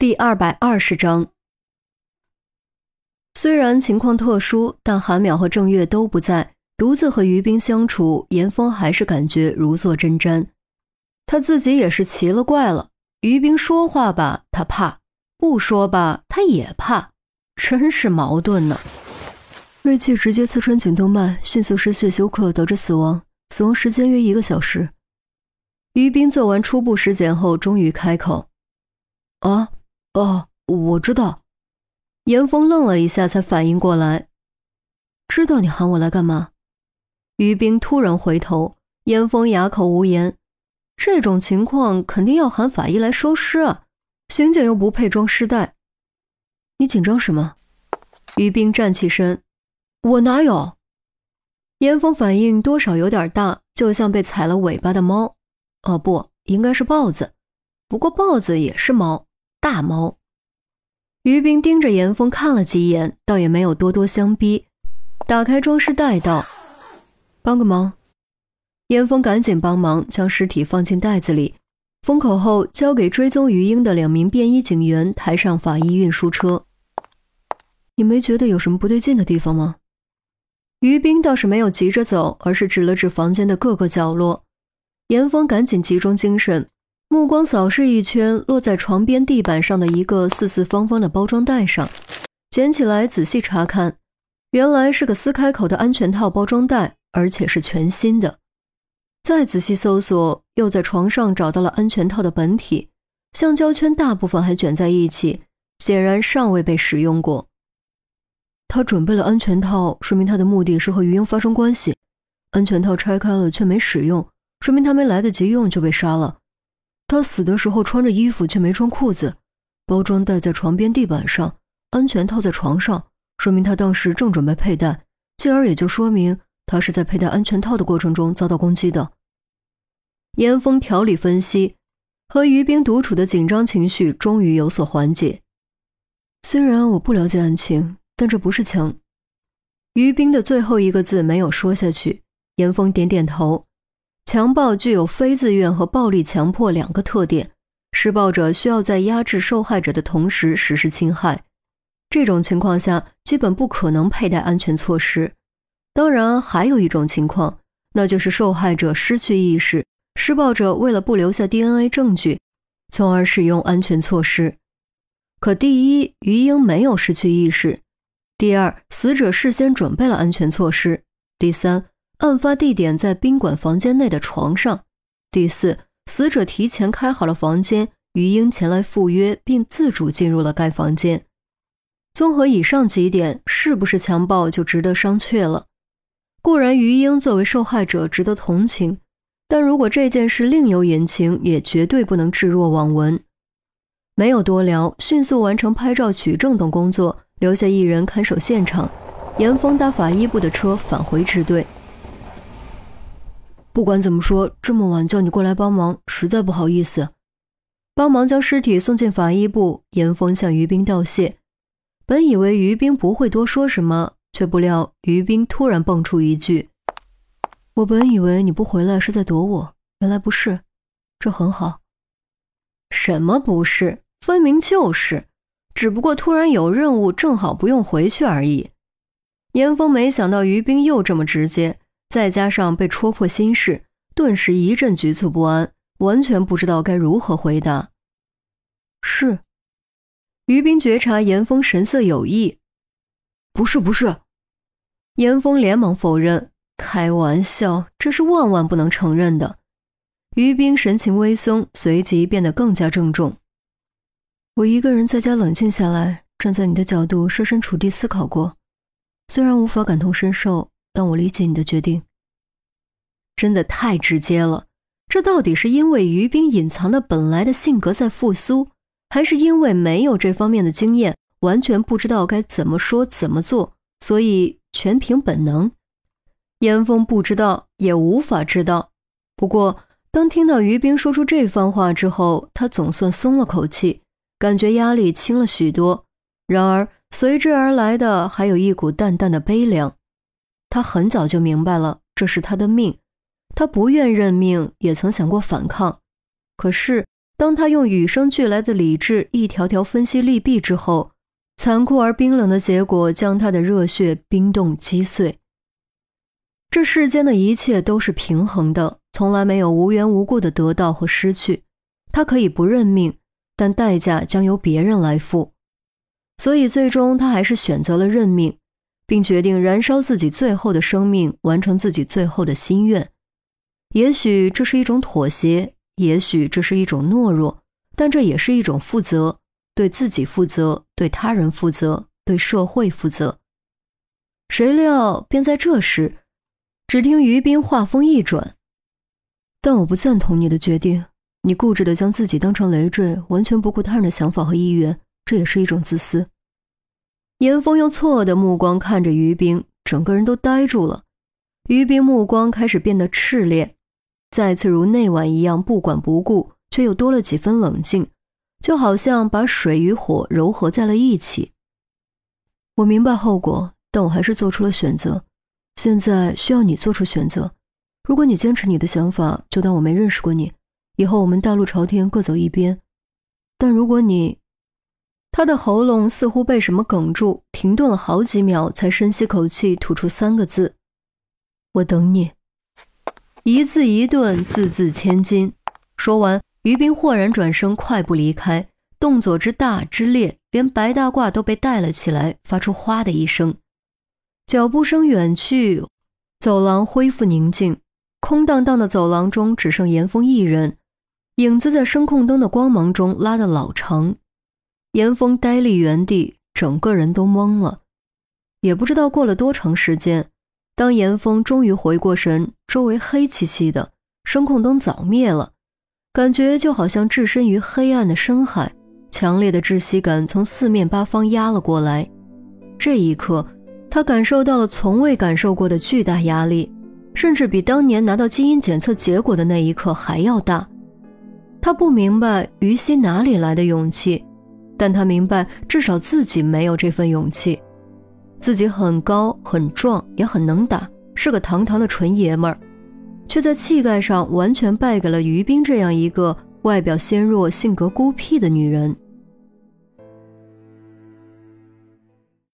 第二百二十章。虽然情况特殊，但韩淼和郑月都不在，独自和于冰相处，严峰还是感觉如坐针毡。他自己也是奇了怪了，于冰说话吧，他怕；不说吧，他也怕，真是矛盾呢。锐器直接刺穿颈动脉，迅速失血休克，导致死亡，死亡时间约一个小时。于冰做完初步尸检后，终于开口：“啊。”哦，我知道。严峰愣了一下，才反应过来，知道你喊我来干嘛？于冰突然回头，严峰哑口无言。这种情况肯定要喊法医来收尸啊，刑警又不配装尸袋。你紧张什么？于冰站起身，我哪有？严峰反应多少有点大，就像被踩了尾巴的猫。哦，不应该是豹子，不过豹子也是猫。大猫，于冰盯着严峰看了几眼，倒也没有多多相逼，打开装尸袋道：“帮个忙。”严峰赶紧帮忙，将尸体放进袋子里，封口后交给追踪于英的两名便衣警员，抬上法医运输车。你没觉得有什么不对劲的地方吗？于冰倒是没有急着走，而是指了指房间的各个角落。严峰赶紧集中精神。目光扫视一圈，落在床边地板上的一个四四方方的包装袋上，捡起来仔细查看，原来是个撕开口的安全套包装袋，而且是全新的。再仔细搜索，又在床上找到了安全套的本体，橡胶圈大部分还卷在一起，显然尚未被使用过。他准备了安全套，说明他的目的是和余英发生关系。安全套拆开了却没使用，说明他没来得及用就被杀了。他死的时候穿着衣服却没穿裤子，包装袋在床边地板上，安全套在床上，说明他当时正准备佩戴，进而也就说明他是在佩戴安全套的过程中遭到攻击的。严峰条理分析，和于冰独处的紧张情绪终于有所缓解。虽然我不了解案情，但这不是枪。于冰的最后一个字没有说下去，严峰点点头。强暴具有非自愿和暴力强迫两个特点，施暴者需要在压制受害者的同时实施侵害。这种情况下，基本不可能佩戴安全措施。当然，还有一种情况，那就是受害者失去意识，施暴者为了不留下 DNA 证据，从而使用安全措施。可第一，于英没有失去意识；第二，死者事先准备了安全措施；第三。案发地点在宾馆房间内的床上。第四，死者提前开好了房间，于英前来赴约，并自主进入了该房间。综合以上几点，是不是强暴就值得商榷了。固然于英作为受害者值得同情，但如果这件事另有隐情，也绝对不能置若罔闻。没有多聊，迅速完成拍照、取证等工作，留下一人看守现场。严峰搭法医部的车返回支队。不管怎么说，这么晚叫你过来帮忙，实在不好意思。帮忙将尸体送进法医部，严峰向于冰道谢。本以为于冰不会多说什么，却不料于冰突然蹦出一句：“我本以为你不回来是在躲我，原来不是，这很好。”什么不是？分明就是，只不过突然有任务，正好不用回去而已。严峰没想到于冰又这么直接。再加上被戳破心事，顿时一阵局促不安，完全不知道该如何回答。是，于冰觉察严峰神色有异，不是不是，严峰连忙否认，开玩笑，这是万万不能承认的。于斌神情微松，随即变得更加郑重。我一个人在家冷静下来，站在你的角度设身处地思考过，虽然无法感同身受。但我理解你的决定，真的太直接了。这到底是因为于冰隐藏的本来的性格在复苏，还是因为没有这方面的经验，完全不知道该怎么说怎么做，所以全凭本能？严峰不知道，也无法知道。不过，当听到于冰说出这番话之后，他总算松了口气，感觉压力轻了许多。然而，随之而来的还有一股淡淡的悲凉。他很早就明白了，这是他的命。他不愿认命，也曾想过反抗，可是当他用与生俱来的理智一条条分析利弊之后，残酷而冰冷的结果将他的热血冰冻击碎。这世间的一切都是平衡的，从来没有无缘无故的得到和失去。他可以不认命，但代价将由别人来付。所以最终他还是选择了认命，并决定燃烧自己最后的生命，完成自己最后的心愿。也许这是一种妥协，也许这是一种懦弱，但这也是一种负责：对自己负责，对他人负责，对社会负责。谁料，便在这时。只听于斌话锋一转，但我不赞同你的决定。你固执的将自己当成累赘，完全不顾他人的想法和意愿，这也是一种自私。严峰用错愕的目光看着于冰，整个人都呆住了。于冰目光开始变得炽烈，再次如那晚一样不管不顾，却又多了几分冷静，就好像把水与火糅合在了一起。我明白后果，但我还是做出了选择。现在需要你做出选择。如果你坚持你的想法，就当我没认识过你，以后我们大路朝天，各走一边。但如果你……他的喉咙似乎被什么哽住，停顿了好几秒，才深吸口气，吐出三个字：“我等你。”一字一顿，字字千金。说完，于冰豁然转身，快步离开，动作之大之烈，连白大褂都被带了起来，发出“哗”的一声。脚步声远去，走廊恢复宁静。空荡荡的走廊中只剩严峰一人，影子在声控灯的光芒中拉得老长。严峰呆立原地，整个人都懵了，也不知道过了多长时间。当严峰终于回过神，周围黑漆漆的，声控灯早灭了，感觉就好像置身于黑暗的深海。强烈的窒息感从四面八方压了过来，这一刻。他感受到了从未感受过的巨大压力，甚至比当年拿到基因检测结果的那一刻还要大。他不明白于西哪里来的勇气，但他明白至少自己没有这份勇气。自己很高很壮，也很能打，是个堂堂的纯爷们儿，却在气概上完全败给了于冰这样一个外表纤弱、性格孤僻的女人。